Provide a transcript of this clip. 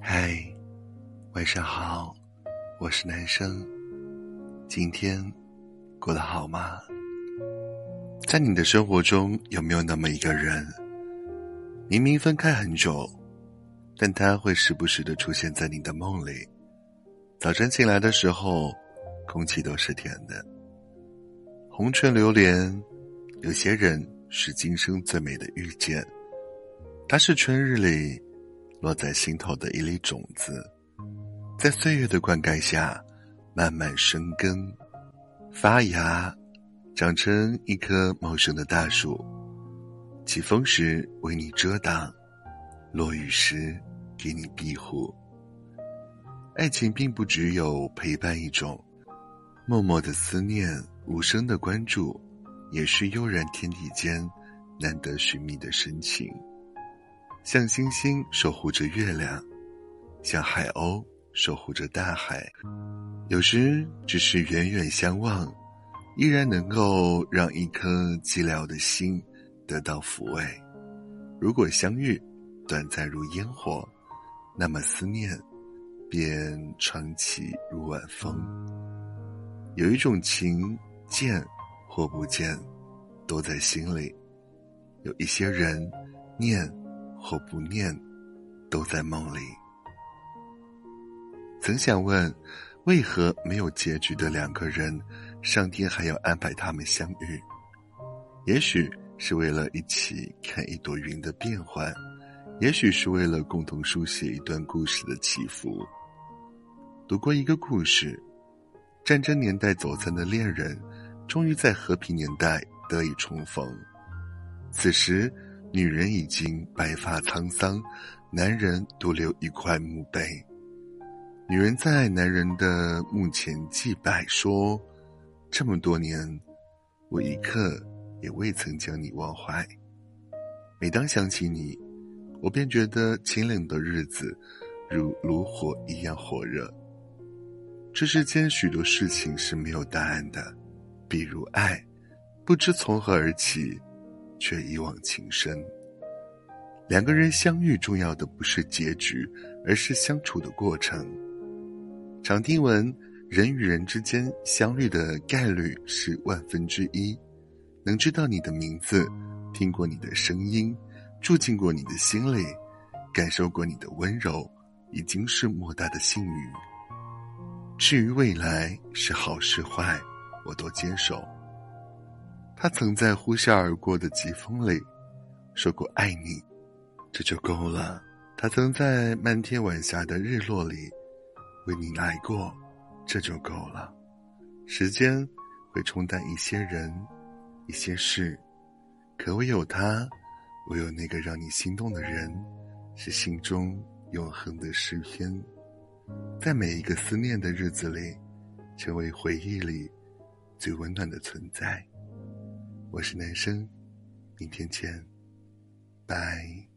嗨，晚上好，我是男生。今天过得好吗？在你的生活中有没有那么一个人，明明分开很久，但他会时不时的出现在你的梦里？早晨醒来的时候，空气都是甜的。红唇流连，有些人是今生最美的遇见。他是春日里落在心头的一粒种子，在岁月的灌溉下，慢慢生根、发芽，长成一棵茂盛的大树。起风时为你遮挡，落雨时给你庇护。爱情并不只有陪伴一种，默默的思念、无声的关注，也是悠然天地间难得寻觅的深情。像星星守护着月亮，像海鸥守护着大海。有时只是远远相望，依然能够让一颗寂寥的心得到抚慰。如果相遇短暂如烟火，那么思念便长起如晚风。有一种情，见或不见，都在心里；有一些人，念。或不念，都在梦里。曾想问，为何没有结局的两个人，上天还要安排他们相遇？也许是为了一起看一朵云的变幻，也许是为了共同书写一段故事的起伏。读过一个故事，战争年代走散的恋人，终于在和平年代得以重逢。此时。女人已经白发苍苍，男人独留一块墓碑。女人在男人的墓前祭拜，说：“这么多年，我一刻也未曾将你忘怀。每当想起你，我便觉得清冷的日子如炉火一样火热。这世间许多事情是没有答案的，比如爱，不知从何而起。”却一往情深。两个人相遇，重要的不是结局，而是相处的过程。常听闻，人与人之间相遇的概率是万分之一。能知道你的名字，听过你的声音，住进过你的心里，感受过你的温柔，已经是莫大的幸运。至于未来是好是坏，我都接受。他曾在呼啸而过的疾风里说过爱你，这就够了。他曾在漫天晚霞的日落里为你来过，这就够了。时间会冲淡一些人，一些事，可唯有他，唯有那个让你心动的人，是心中永恒的诗篇，在每一个思念的日子里，成为回忆里最温暖的存在。我是男生，明天见，拜。